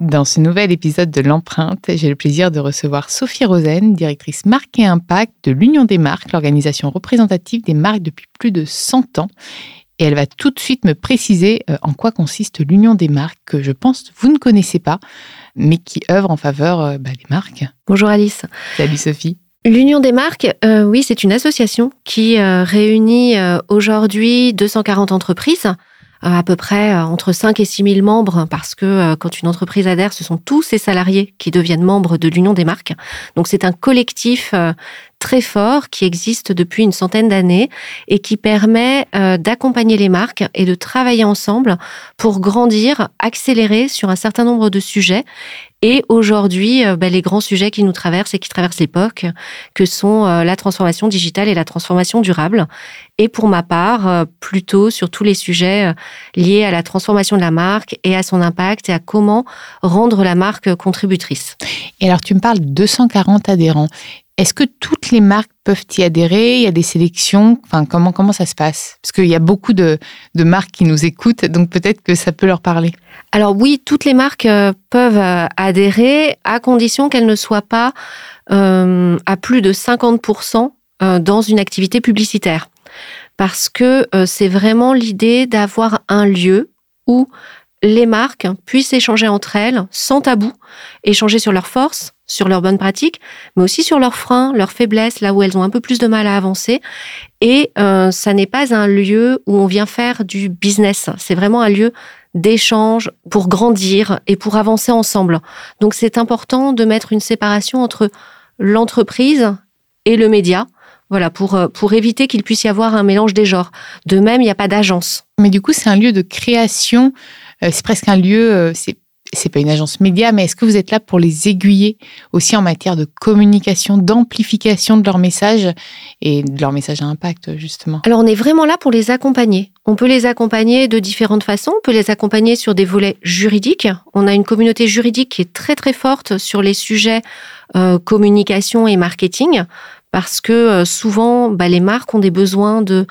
Dans ce nouvel épisode de l'empreinte, j'ai le plaisir de recevoir Sophie Rosen, directrice marque et impact de l'Union des marques, l'organisation représentative des marques depuis plus de 100 ans. Et elle va tout de suite me préciser euh, en quoi consiste l'Union des marques, que je pense vous ne connaissez pas, mais qui œuvre en faveur euh, bah, des marques. Bonjour Alice. Salut Sophie. L'Union des marques, euh, oui, c'est une association qui réunit aujourd'hui 240 entreprises à peu près euh, entre 5 et 6 000 membres parce que euh, quand une entreprise adhère, ce sont tous ses salariés qui deviennent membres de l'Union des marques. Donc c'est un collectif très fort qui existe depuis une centaine d'années et qui permet d'accompagner les marques et de travailler ensemble pour grandir, accélérer sur un certain nombre de sujets et aujourd'hui, euh, ben, les grands sujets qui nous traversent et qui traversent l'époque, que sont euh, la transformation digitale et la transformation durable. Et pour ma part, euh, plutôt sur tous les sujets liés à la transformation de la marque et à son impact et à comment rendre la marque contributrice. Et alors, tu me parles de 240 adhérents. Est-ce que toutes les marques peuvent y adhérer? Il y a des sélections Enfin, comment, comment ça se passe? Parce qu'il y a beaucoup de, de, marques qui nous écoutent, donc peut-être que ça peut leur parler. Alors oui, toutes les marques euh, peuvent euh, adhérer à condition qu'elles ne soient pas euh, à plus de 50% dans une activité publicitaire. Parce que c'est vraiment l'idée d'avoir un lieu où les marques puissent échanger entre elles sans tabou, échanger sur leurs forces, sur leurs bonnes pratiques, mais aussi sur leurs freins, leurs faiblesses, là où elles ont un peu plus de mal à avancer. Et euh, ça n'est pas un lieu où on vient faire du business. C'est vraiment un lieu d'échange pour grandir et pour avancer ensemble. Donc c'est important de mettre une séparation entre l'entreprise et le média. Voilà, pour, euh, pour éviter qu'il puisse y avoir un mélange des genres. De même, il n'y a pas d'agence. Mais du coup, c'est un lieu de création. Euh, c'est presque un lieu, c'est c'est pas une agence média, mais est-ce que vous êtes là pour les aiguiller aussi en matière de communication, d'amplification de leur message et de leur message à impact, justement? Alors, on est vraiment là pour les accompagner. On peut les accompagner de différentes façons. On peut les accompagner sur des volets juridiques. On a une communauté juridique qui est très, très forte sur les sujets euh, communication et marketing parce que euh, souvent, bah, les marques ont des besoins de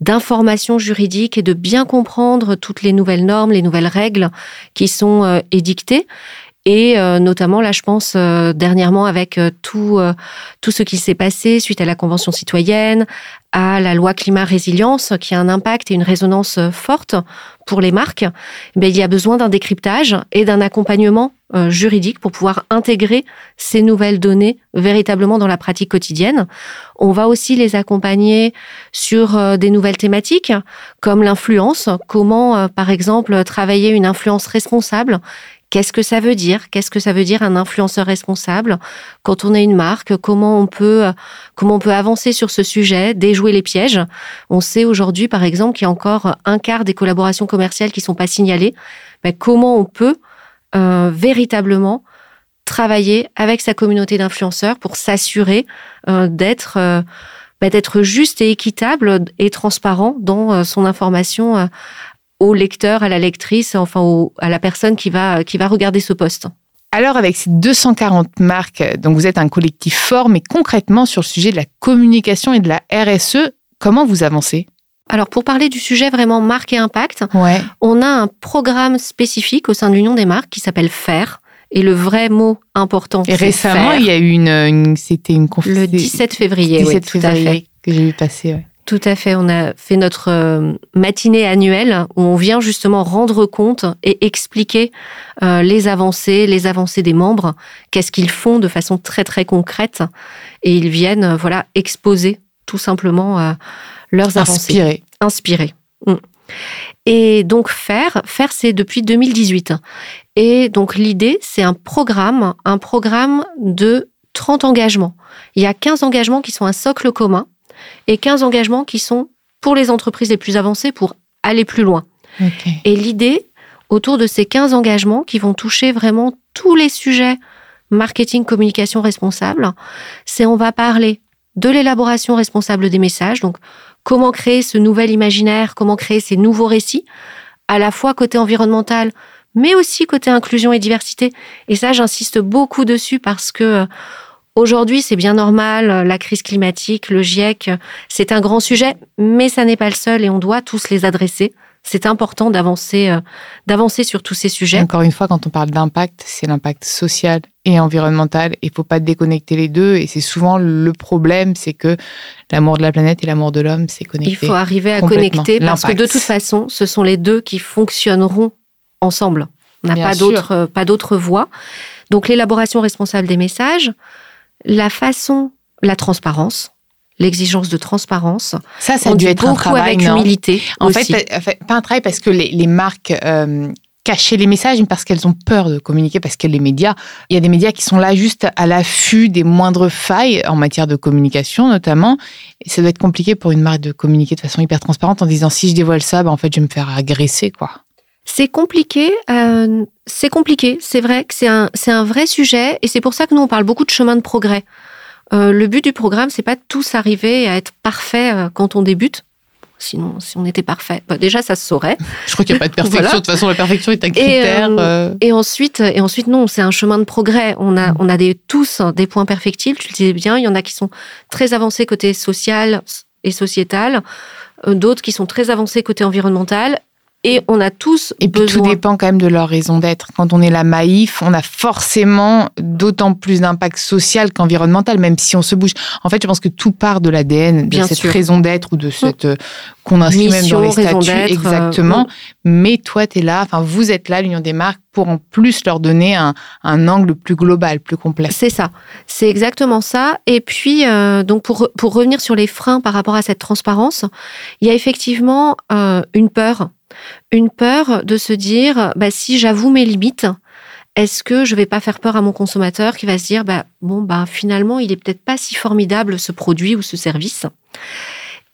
d'informations juridiques et de bien comprendre toutes les nouvelles normes, les nouvelles règles qui sont euh, édictées. Et euh, notamment, là, je pense euh, dernièrement avec tout, tout ce qui s'est passé suite à la Convention citoyenne, à la loi climat résilience, qui a un impact et une résonance forte pour les marques, mais il y a besoin d'un décryptage et d'un accompagnement euh, juridique pour pouvoir intégrer ces nouvelles données véritablement dans la pratique quotidienne. On va aussi les accompagner sur euh, des nouvelles thématiques comme l'influence, comment euh, par exemple travailler une influence responsable Qu'est-ce que ça veut dire? Qu'est-ce que ça veut dire un influenceur responsable? Quand on est une marque Comment on peut comment on peut avancer sur ce sujet, déjouer les pièges? On sait aujourd'hui, par exemple, qu'il y a encore un quart des collaborations commerciales qui sont pas signalées. Mais comment on peut euh, véritablement travailler avec sa communauté d'influenceurs pour s'assurer euh, d'être euh, bah, d'être juste et équitable et transparent dans euh, son information euh, au lecteur, à la lectrice, enfin à la personne qui va, qui va regarder ce poste. Alors avec ces 240 marques, donc vous êtes un collectif fort, mais concrètement sur le sujet de la communication et de la RSE, comment vous avancez? Alors pour parler du sujet vraiment marque et impact, on a un programme spécifique au sein de l'Union des marques qui s'appelle FAIR. Et le vrai mot important, Et récemment, il y a eu une, c'était une conférence. Le 17 février, 17 février que j'ai vu passer. Tout à fait. On a fait notre euh, matinée annuelle où on vient justement rendre compte et expliquer euh, les avancées, les avancées des membres, qu'est-ce qu'ils font de façon très très concrète, et ils viennent euh, voilà exposer tout simplement leurs avancées. Inspirer. Inspirer. Mm. Et donc faire, faire c'est depuis 2018. Et donc l'idée, c'est un programme, un programme de 30 engagements. Il y a 15 engagements qui sont un socle commun et 15 engagements qui sont pour les entreprises les plus avancées pour aller plus loin. Et l'idée, autour de ces 15 engagements qui vont toucher vraiment tous les sujets marketing, communication responsable, c'est on va parler de l'élaboration responsable des messages, donc comment créer ce nouvel imaginaire, comment créer ces nouveaux récits, à la fois côté environnemental, mais aussi côté inclusion et diversité. Et ça, j'insiste beaucoup dessus parce que euh, aujourd'hui, c'est bien normal, la crise climatique, le GIEC, c'est un grand sujet, mais ça n'est pas le seul et on doit tous les adresser c'est important d'avancer, euh, d'avancer sur tous ces sujets. Encore une fois, quand on parle d'impact, c'est l'impact social et environnemental. Il faut pas déconnecter les deux. Et c'est souvent le problème, c'est que l'amour de la planète et l'amour de l'homme, c'est connecté. Il faut arriver à connecter parce que de toute façon, ce sont les deux qui fonctionneront ensemble. On n'a pas d'autre, euh, pas d'autre voie. Donc l'élaboration responsable des messages, la façon, la transparence l'exigence de transparence. Ça, ça a dû être un travail, avec humilité. En fait, pas un travail parce que les, marques euh, cachaient les messages, mais parce qu'elles ont peur de communiquer, parce que les médias, il y a des médias qui sont là juste à l'affût des moindres failles en matière de communication, notamment. Et ça doit être compliqué pour une marque de communiquer de façon hyper transparente en disant si je dévoile ça, ben, en fait, je vais me faire agresser, quoi. C'est compliqué, euh, c'est compliqué, c'est vrai que c'est un, c'est un vrai sujet et c'est pour ça que nous on parle beaucoup de chemin de progrès. Euh, le but du programme, c'est pas de tous arriver à être parfait euh, quand on débute. Sinon, si on était parfait, bah, déjà ça se saurait. Je crois qu'il n'y a pas de perfection. De toute façon, la perfection est un critère. Euh, et, ensuite, et ensuite, non, c'est un chemin de progrès. On a, on a des, tous des points perfectibles. Tu le disais bien. Il y en a qui sont très avancés côté social et sociétal, d'autres qui sont très avancés côté environnemental, et on a tous et puis tout dépend quand même de leur raison d'être. Quand on est la Maïf, on a forcément d'autant plus d'impact social qu'environnemental, même si on se bouge. En fait, je pense que tout part de l'ADN, de cette raison d'être ou de cette euh, qu'on inscrit même dans les statuts euh, exactement. Mais toi, tu es là, enfin vous êtes là, l'Union des marques, pour en plus leur donner un, un angle plus global, plus complet. C'est ça, c'est exactement ça. Et puis, euh, donc pour, pour revenir sur les freins par rapport à cette transparence, il y a effectivement une peur une peur de se dire, bah, si j'avoue mes limites, est-ce que je vais pas faire peur à mon consommateur qui va se dire, bah, bon, bah, finalement, il est peut-être pas si formidable ce produit ou ce service.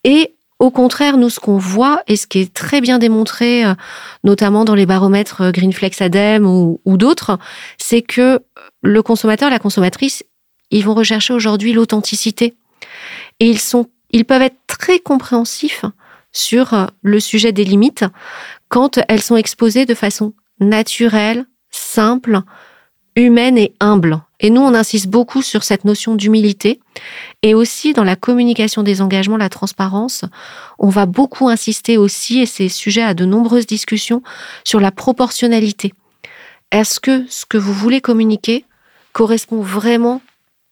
Et au contraire, nous, ce qu'on voit et ce qui est très bien démontré, euh, notamment dans les baromètres euh, Greenflex Adem ou, d'autres, c'est que le consommateur, la consommatrice, ils vont rechercher aujourd'hui l'authenticité. Et ils peuvent être très compréhensifs sur euh, le sujet des limites quand elles sont exposées de façon naturelle, simple, humaine et humble. Et nous, on insiste beaucoup sur cette notion d'humilité. Et aussi, dans la communication des engagements, la transparence, on va beaucoup insister aussi, et c'est sujet à de nombreuses discussions, sur la proportionnalité. Est-ce que ce que vous voulez communiquer correspond vraiment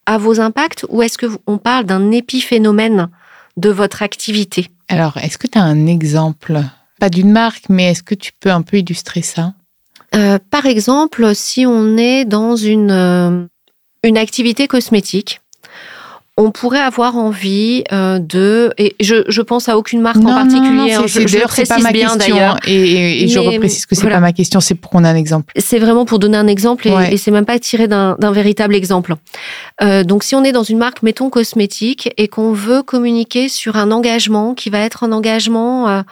à vos impacts ou est-ce qu'on parle d'un épiphénomène de votre activité. Alors, est-ce que tu as un exemple, pas d'une marque, mais est-ce que tu peux un peu illustrer ça? Euh, Par exemple, si on est dans une, euh, une activité cosmétique, on pourrait avoir envie euh, de et je je pense à aucune marque en particulier. Non, non, c'est, je, pas ma bien, question et, et je reprécise que c'est pas ma question, c'est pour qu'on ait un exemple. C'est vraiment pour donner un exemple et, et c'est même pas tiré d'un, véritable exemple. Euh, donc si on est dans une marque mettons cosmétique et qu'on veut communiquer sur un engagement qui va être un engagement euh,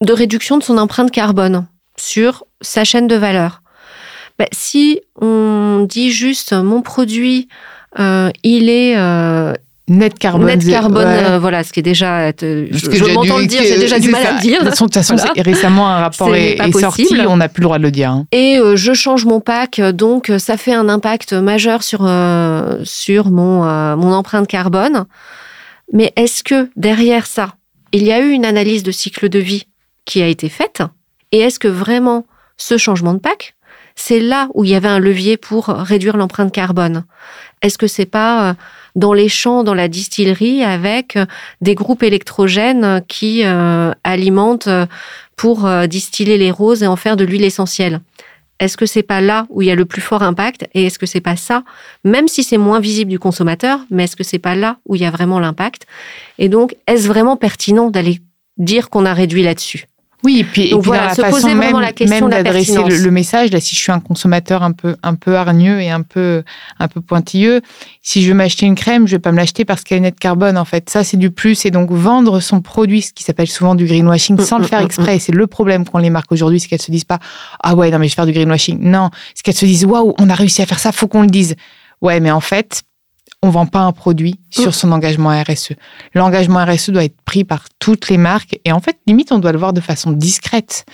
de réduction de son empreinte carbone sur sa chaîne de valeur. Ben, si on dit juste mon produit il est euh, Net carbone. Net carbone, euh, voilà, ce qui est déjà. je, je m'entends le dire, j'ai déjà du mal à le dire. De toute façon, récemment, un rapport est, sorti, on n'a plus le droit de le dire. Hein. Et euh, je change mon pack, donc ça fait un impact majeur sur, sur mon, mon empreinte carbone. Mais est-ce que derrière ça, il y a eu une analyse de cycle de vie qui a été faite? Et est-ce que vraiment ce changement de pack, c'est là où il y avait un levier pour réduire l'empreinte carbone. Est-ce que c'est pas dans les champs, dans la distillerie, avec euh, des groupes électrogènes qui euh, alimentent euh, pour distiller les roses et en faire de l'huile essentielle? Est-ce que c'est pas là où il y a le plus fort impact et est-ce que c'est pas ça, même si c'est moins visible du consommateur, mais est-ce que c'est pas là où il y a vraiment l'impact? Et donc, est-ce vraiment pertinent d'aller dire qu'on a réduit là-dessus? Oui, et puis, et puis dans la façon même, même d'adresser le, message, là, si je suis un consommateur un peu, un peu hargneux et un peu, un peu pointilleux, si je veux m'acheter une crème, je vais pas me l'acheter parce qu'elle est nette carbone, en fait. Ça, c'est du plus. Et donc, vendre son produit, ce qui s'appelle souvent du greenwashing, sans le faire exprès. C'est le problème qu'ont les marques aujourd'hui, c'est qu'elles se disent pas, ah ouais, non, mais je vais faire du greenwashing. Non. C'est qu'elles se disent, waouh, on a réussi à faire ça, faut qu'on le dise. Ouais, mais en fait, on vend pas un produit sur son engagement RSE. L'engagement RSE doit être pris par toutes les marques et en fait, limite, on doit le voir de façon discrète.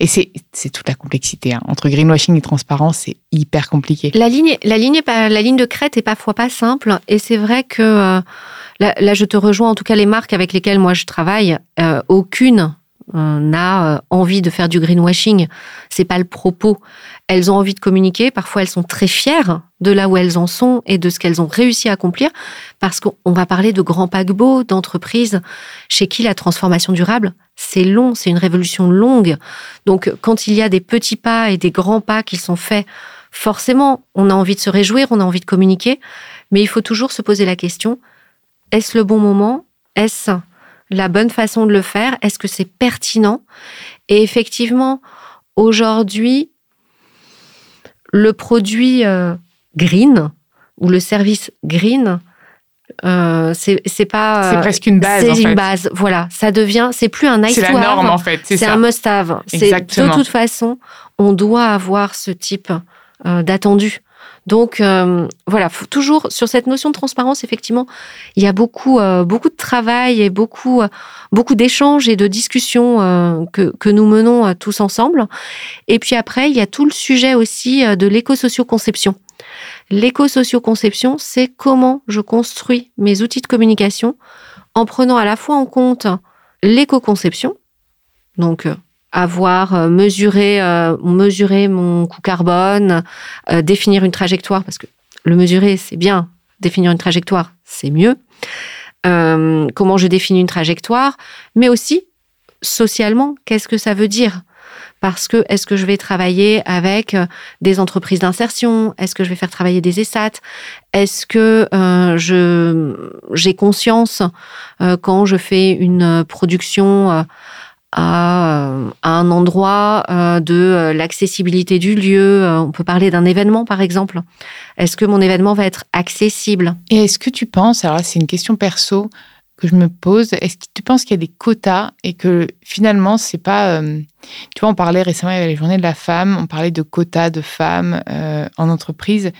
Et c'est toute la complexité. Hein. Entre greenwashing et transparence, c'est hyper compliqué. La ligne, la, ligne de crête est parfois pas simple et c'est vrai que euh, là, je te rejoins, en tout cas, les marques avec lesquelles moi je travaille, euh, aucune n'a euh, envie de faire du greenwashing. C'est pas le propos. Elles ont envie de communiquer. Parfois, elles sont très fières de là où elles en sont et de ce qu'elles ont réussi à accomplir. Parce qu'on va parler de grands paquebots, d'entreprises chez qui la transformation durable, c'est long, c'est une révolution longue. Donc, quand il y a des petits pas et des grands pas qui sont faits, forcément, on a envie de se réjouir, on a envie de communiquer. Mais il faut toujours se poser la question, est-ce le bon moment? Est-ce la bonne façon de le faire? Est-ce que c'est pertinent? Et effectivement, aujourd'hui, le produit euh, green ou le service green, euh, c'est pas. C'est presque une base. C'est une base. Voilà, ça devient. C'est plus un nice C'est la norme en fait. C'est un must-have. De toute façon, on doit avoir ce type euh, d'attendu. Donc euh, voilà, toujours sur cette notion de transparence, effectivement, il y a beaucoup euh, beaucoup de travail et beaucoup euh, beaucoup d'échanges et de discussions que, que nous menons tous ensemble. Et puis après, il y a tout le sujet aussi de l'éco-socio-conception. L'éco-socio-conception, c'est comment je construis mes outils de communication en prenant à la fois en compte l'éco-conception, donc avoir euh, mesuré, euh, mesurer mon coût carbone, euh, définir une trajectoire, parce que le mesurer, c'est bien, définir une trajectoire, c'est mieux. comment je définis une trajectoire, mais aussi socialement, qu'est-ce que ça veut dire? Parce que est-ce que je vais travailler avec des entreprises d'insertion? Est-ce que je vais faire travailler des ESAT Est-ce que je j'ai conscience quand je fais une production à, un endroit euh, de euh, l'accessibilité du lieu. Euh, on peut parler d'un événement, par exemple. Est-ce que mon événement va être accessible? Et est-ce que tu penses, alors c'est une question perso que je me pose, est-ce que tu penses qu'il y a des quotas et que finalement, c'est pas... tu vois, on parlait récemment, il y avait les journées de la femme, on parlait de quotas de femmes en entreprise.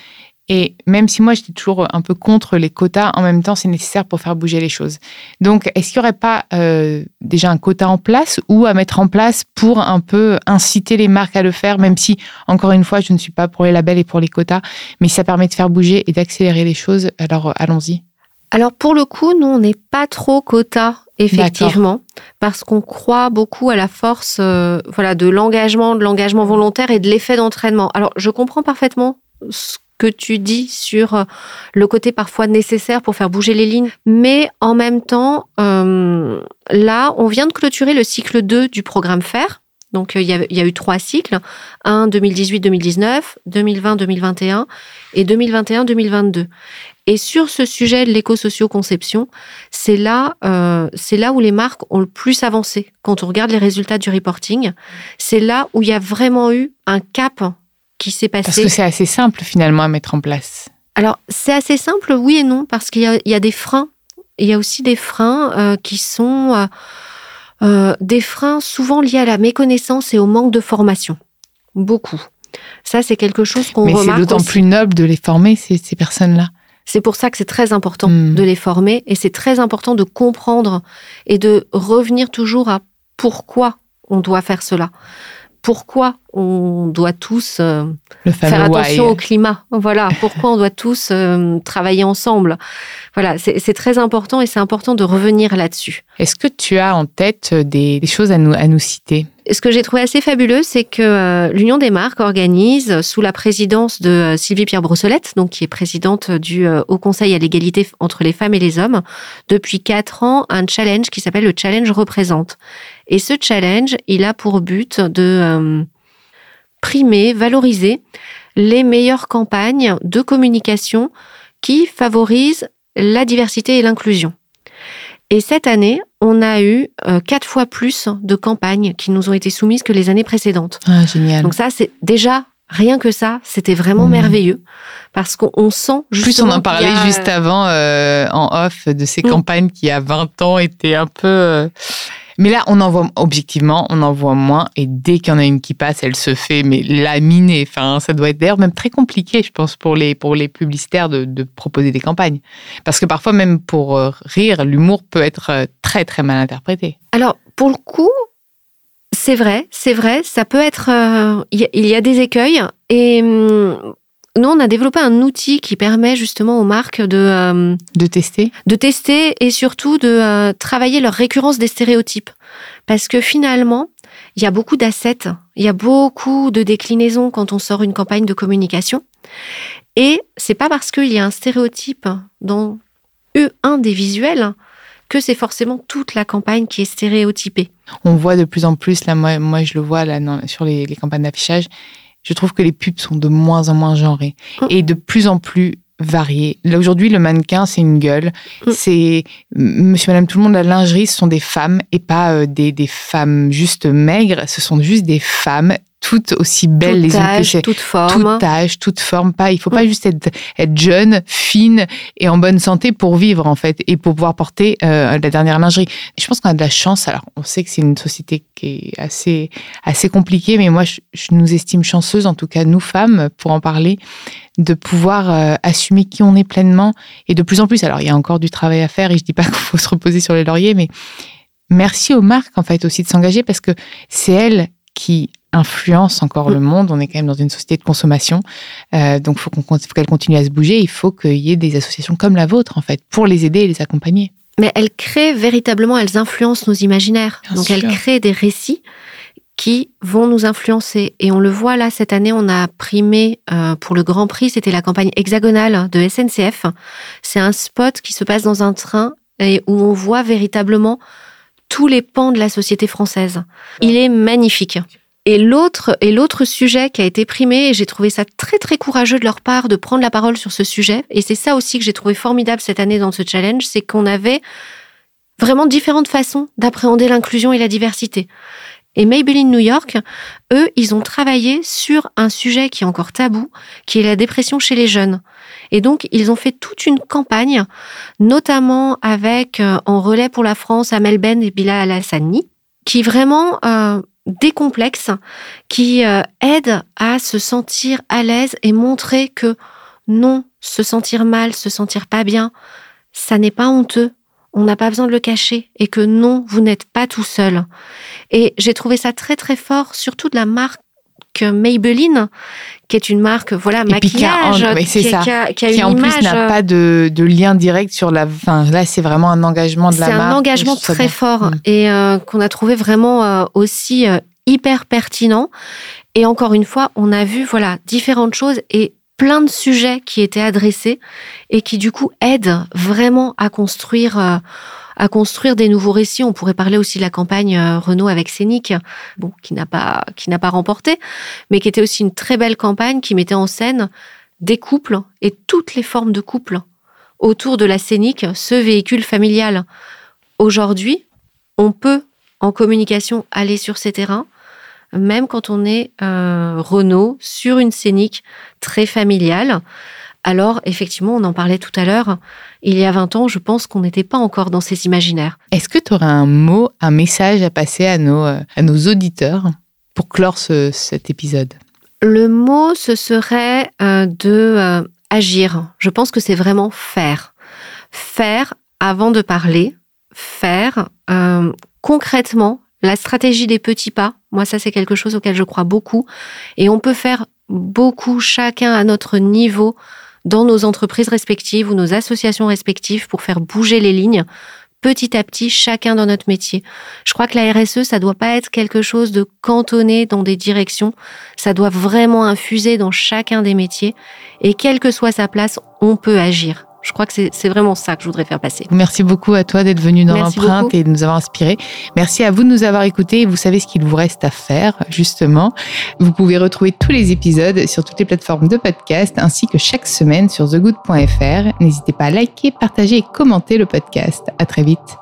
Et même si moi, j'étais toujours un peu contre les quotas, en même temps, c'est nécessaire pour faire bouger les choses. Donc, est-ce qu'il n'y aurait pas euh, déjà un quota en place ou à mettre en place pour un peu inciter les marques à le faire, même si, encore une fois, je ne suis pas pour les labels et pour les quotas, mais ça permet de faire bouger et d'accélérer les choses, alors euh, allons-y. Alors, pour le coup, nous, on n'est pas trop quota effectivement, parce qu'on croit beaucoup à la force euh, voilà, de l'engagement, de l'engagement volontaire et de l'effet d'entraînement. Alors, je comprends parfaitement ce que tu dis sur euh, le côté parfois nécessaire pour faire bouger les lignes. Mais en même temps, euh, là, on vient de clôturer le cycle 2 du programme FAIR. Donc, il y, a, il y a eu trois cycles. Un 2018-2019, 2020-2021 et 2021-2022. Et sur ce sujet de l'éco-socio-conception, c'est là, euh, c'est là où les marques ont le plus avancé. Quand on regarde les résultats du reporting, c'est là où il y a vraiment eu un cap s'est passé. Parce que c'est assez simple finalement à mettre en place. Alors c'est assez simple, oui et non, parce qu'il y, a des freins. Il y a aussi des freins euh, qui sont euh, euh, des freins souvent liés à la méconnaissance et au manque de formation. Beaucoup. Ça, c'est quelque chose qu'on remarque. Mais c'est d'autant plus noble de les former, ces, ces personnes-là. C'est pour ça que c'est très important Mm. de les former et c'est très important de comprendre et de revenir toujours à pourquoi on doit faire cela. Pourquoi on doit tous euh, faire attention why. au climat. Voilà, pourquoi on doit tous euh, travailler ensemble. Voilà, c'est très important et c'est important de revenir là-dessus. Est-ce que tu as en tête des, des choses à nous, à nous citer? Ce que j'ai trouvé assez fabuleux, c'est que euh, l'Union des marques organise, sous la présidence de euh, Sylvie Pierre Brossolette, donc qui est présidente du euh, Haut Conseil à l'égalité entre les femmes et les hommes, depuis quatre ans, un challenge qui s'appelle le Challenge Représente. Et ce challenge, il a pour but de euh, primer, valoriser les meilleures campagnes de communication qui favorisent la diversité et l'inclusion. Et cette année, on a eu euh, quatre fois plus de campagnes qui nous ont été soumises que les années précédentes. Ah, génial. Donc ça, c'est déjà rien que ça, c'était vraiment Mhm. merveilleux parce qu'on on sent Plus on justement en parlait a- juste avant euh, en off de ces Mm. campagnes qui, à 20 ans, étaient un peu. euh, Mais là, on en voit, objectivement, on en voit moins. Et dès qu'il y en a une qui passe, elle se fait mais laminer. Enfin, ça doit être d'ailleurs même très compliqué, je pense, pour les, pour les publicitaires de, de proposer des campagnes. Parce que parfois, même pour euh, rire, l'humour peut être euh, très, très mal interprété. Alors pour le coup, c'est vrai, c'est vrai, ça peut être. euh, Il y, a- des écueils et hum, nous on a développé un outil qui permet justement aux marques de euh, De tester de tester et surtout de euh, travailler leur récurrence des stéréotypes. Parce que finalement, il y a beaucoup d'assets, il y a beaucoup de déclinaisons quand on sort une campagne de communication. Et c'est pas parce qu'il y a un stéréotype dans un des visuels que c'est forcément toute la campagne qui est stéréotypée. on voit de plus en plus, là, moi, moi je le vois là, sur les, les campagnes d'affichage, je trouve que les pubs sont de moins en moins genrées Mm. et de plus en plus variées. Là, aujourd'hui, le mannequin, c'est une gueule. Mm. C'est monsieur, madame, tout le monde, la lingerie, ce sont des femmes et pas euh, des, des femmes juste maigres, ce sont juste des femmes toutes aussi belles les unes que âge, toute forme. toute âge, toute forme, pas. Il faut Mm. pas juste être, être jeune, fine et en bonne santé pour vivre en fait et pour pouvoir porter euh, la dernière lingerie. Je pense qu'on a de la chance. Alors, on sait que c'est une société qui est assez assez compliquée, mais moi, je, je nous estime chanceuses, en tout cas nous femmes, pour en parler, de pouvoir euh, assumer qui on est pleinement et de plus en plus. Alors, il y a encore du travail à faire et je dis pas qu'il faut se reposer sur les lauriers, mais merci aux marques en fait aussi de s'engager parce que c'est elles qui influencent encore le monde. On est quand même dans une société de consommation, Euh, donc faut qu'on faut qu'elles continuent à se bouger. Il faut qu'il y ait des associations comme la vôtre en fait pour les aider et les accompagner. Mais elles créent véritablement, elles influencent nos imaginaires. Bien Donc sûr. elles créent des récits qui vont nous influencer. Et on le voit là, cette année, on a primé euh, pour le Grand Prix, c'était la campagne hexagonale de SNCF. C'est un spot qui se passe dans un train et où on voit véritablement tous les pans de la société française. Il est magnifique. Et l'autre, et l'autre sujet qui a été primé, et j'ai trouvé ça très très courageux de leur part de prendre la parole sur ce sujet, et c'est ça aussi que j'ai trouvé formidable cette année dans ce challenge, c'est qu'on avait vraiment différentes façons d'appréhender l'inclusion et la diversité. Et Maybelline New York, eux, ils ont travaillé sur un sujet qui est encore tabou, qui est la dépression chez les jeunes. Et donc, ils ont fait toute une campagne, notamment avec euh, en relais pour la France Amel Ben et Bilal Hassani, qui vraiment euh, décomplexe, qui euh, aide à se sentir à l'aise et montrer que non, se sentir mal, se sentir pas bien, ça n'est pas honteux. On n'a pas besoin de le cacher et que non, vous n'êtes pas tout seul. Et j'ai trouvé ça très très fort, surtout de la marque Maybelline, qui est une marque, voilà, maquillage, c'est qui, ça. qui a, qui a Qui une en plus n'a pas de, de lien direct sur la. Enfin, là, c'est vraiment un engagement de la C'est marque. un engagement très bien. fort Mm. et euh, qu'on a trouvé vraiment euh, aussi euh, hyper pertinent. Et encore une fois, on a vu voilà différentes choses et plein de sujets qui étaient adressés et qui du coup aident vraiment à construire euh, à construire des nouveaux récits. On pourrait parler aussi de la campagne euh, Renault avec Scénic, bon, qui n'a pas qui n'a pas remporté, mais qui était aussi une très belle campagne qui mettait en scène des couples et toutes les formes de couples autour de la Scénic, ce véhicule familial. Aujourd'hui, on peut en communication aller sur ces terrains, même quand on est euh, Renault sur une Scénic très familiale. Alors, effectivement, on en parlait tout à l'heure, il y a 20 ans, je pense qu'on n'était pas encore dans ces imaginaires. Est-ce que tu aurais un mot, un message à passer à nos, euh, à nos auditeurs pour clore ce- cet épisode? Le mot, ce serait euh, de euh, agir. Je pense que c'est vraiment faire. Faire avant de parler, faire euh, concrètement la stratégie des petits pas. Moi, ça, c'est quelque chose auquel je crois beaucoup. Et on peut faire beaucoup, chacun à notre niveau, dans nos entreprises respectives ou nos associations respectives pour faire bouger les lignes petit à petit, chacun dans notre métier. Je crois que la RSE, ça doit pas être quelque chose de cantonné dans des directions. Ça doit vraiment infuser dans chacun des métiers. Et quelle que soit sa place, on peut agir. Je crois que c'est vraiment ça que je voudrais faire passer. Merci beaucoup à toi d'être venu dans l'empreinte et de nous avoir inspiré. Merci à vous de nous avoir écoutés. Vous savez ce qu'il vous reste à faire, justement. Vous pouvez retrouver tous les épisodes sur toutes les plateformes de podcast ainsi que chaque semaine sur thegood.fr. N'hésitez pas à liker, partager et commenter le podcast. À très vite.